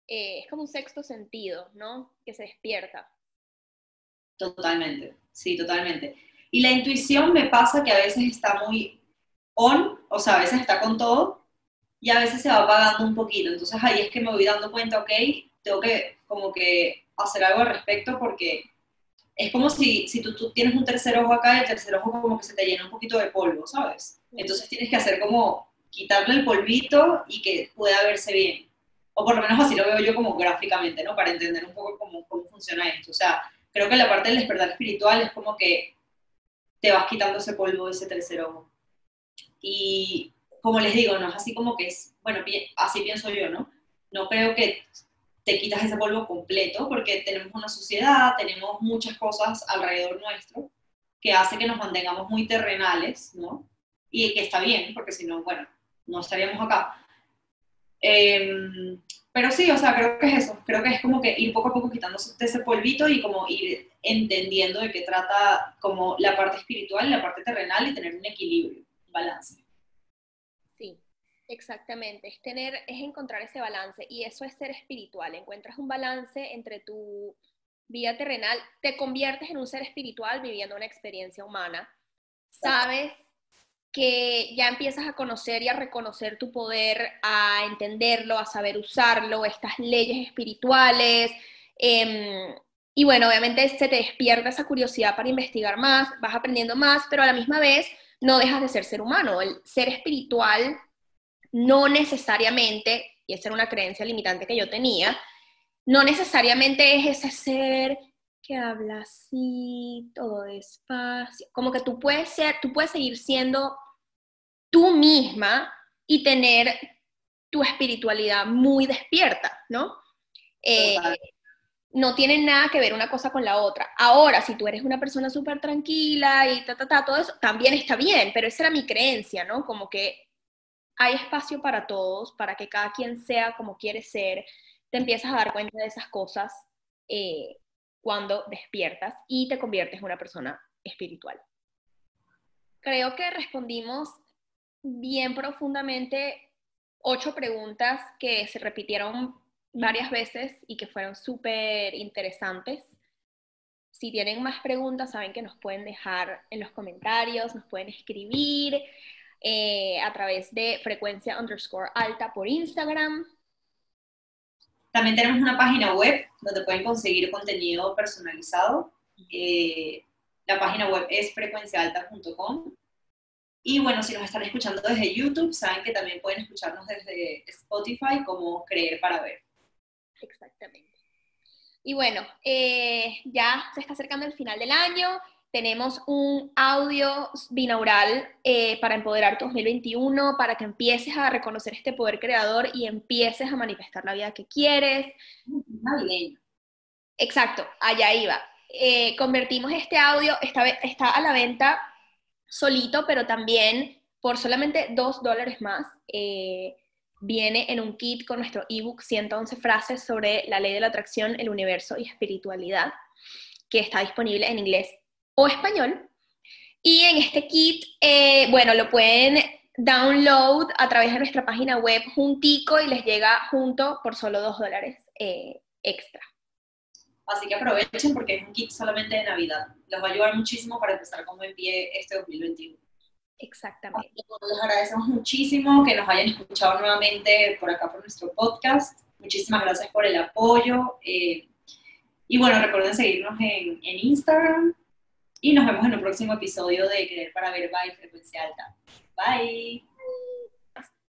eh, es como un sexto sentido, ¿no? Que se despierta. Totalmente, sí, totalmente. Y la intuición me pasa que a veces está muy on, o sea, a veces está con todo, y a veces se va apagando un poquito. Entonces ahí es que me voy dando cuenta, ok, tengo que como que hacer algo al respecto porque es como si, si tú, tú, tienes un tercer ojo acá y el tercer ojo como que se te llena un poquito de polvo, ¿sabes? Entonces tienes que hacer como quitarle el polvito y que pueda verse bien. O por lo menos así lo veo yo como gráficamente, ¿no? Para entender un poco cómo, cómo funciona esto. O sea, creo que la parte del despertar espiritual es como que te vas quitando ese polvo de ese tercer ojo. Y como les digo, no es así como que es, bueno, así pienso yo, ¿no? No creo que te quitas ese polvo completo porque tenemos una sociedad, tenemos muchas cosas alrededor nuestro que hace que nos mantengamos muy terrenales, ¿no? Y que está bien, porque si no, bueno, no estaríamos acá. Em, pero sí, o sea, creo que es eso, creo que es como que ir poco a poco quitándose ese polvito y como ir entendiendo de qué trata como la parte espiritual y la parte terrenal y tener un equilibrio, un balance. Exactamente, es tener, es encontrar ese balance y eso es ser espiritual, encuentras un balance entre tu vida terrenal, te conviertes en un ser espiritual viviendo una experiencia humana, sabes que ya empiezas a conocer y a reconocer tu poder, a entenderlo, a saber usarlo, estas leyes espirituales. Em, y bueno, obviamente se te despierta esa curiosidad para investigar más, vas aprendiendo más, pero a la misma vez no dejas de ser ser humano. El ser espiritual no necesariamente, y esa era una creencia limitante que yo tenía, no necesariamente es ese ser que habla así, todo despacio, como que tú puedes ser, tú puedes seguir siendo tú misma y tener tu espiritualidad muy despierta, ¿no? Eh, no tiene nada que ver una cosa con la otra. Ahora, si tú eres una persona súper tranquila y ta, ta, ta, todo eso, también está bien, pero esa era mi creencia, ¿no? Como que hay espacio para todos, para que cada quien sea como quiere ser, te empiezas a dar cuenta de esas cosas eh, cuando despiertas y te conviertes en una persona espiritual. Creo que respondimos bien profundamente ocho preguntas que se repitieron varias veces y que fueron súper interesantes. Si tienen más preguntas, saben que nos pueden dejar en los comentarios, nos pueden escribir eh, a través de frecuencia underscore alta por Instagram. También tenemos una página web donde pueden conseguir contenido personalizado. Eh, la página web es frecuenciaalta.com y bueno, si nos están escuchando desde YouTube, saben que también pueden escucharnos desde Spotify como Creer para Ver. Exactamente. Y bueno, eh, ya se está acercando el final del año. Tenemos un audio binaural eh, para empoderar tu 2021, para que empieces a reconocer este poder creador y empieces a manifestar la vida que quieres. Navideño. Exacto, allá iba. Eh, convertimos este audio, está, está a la venta solito, pero también por solamente dos dólares más. Eh, viene en un kit con nuestro ebook 111 frases sobre la ley de la atracción, el universo y espiritualidad, que está disponible en inglés o español. Y en este kit, eh, bueno, lo pueden download a través de nuestra página web juntico y les llega junto por solo dos dólares eh, extra. Así que aprovechen porque es un kit solamente de Navidad. Les va a ayudar muchísimo para empezar con buen pie este 2021. Exactamente. Les agradecemos muchísimo que nos hayan escuchado nuevamente por acá por nuestro podcast. Muchísimas gracias por el apoyo. Eh, y bueno, recuerden seguirnos en, en Instagram. Y nos vemos en un próximo episodio de Querer para Ver by Frecuencia Alta. Bye.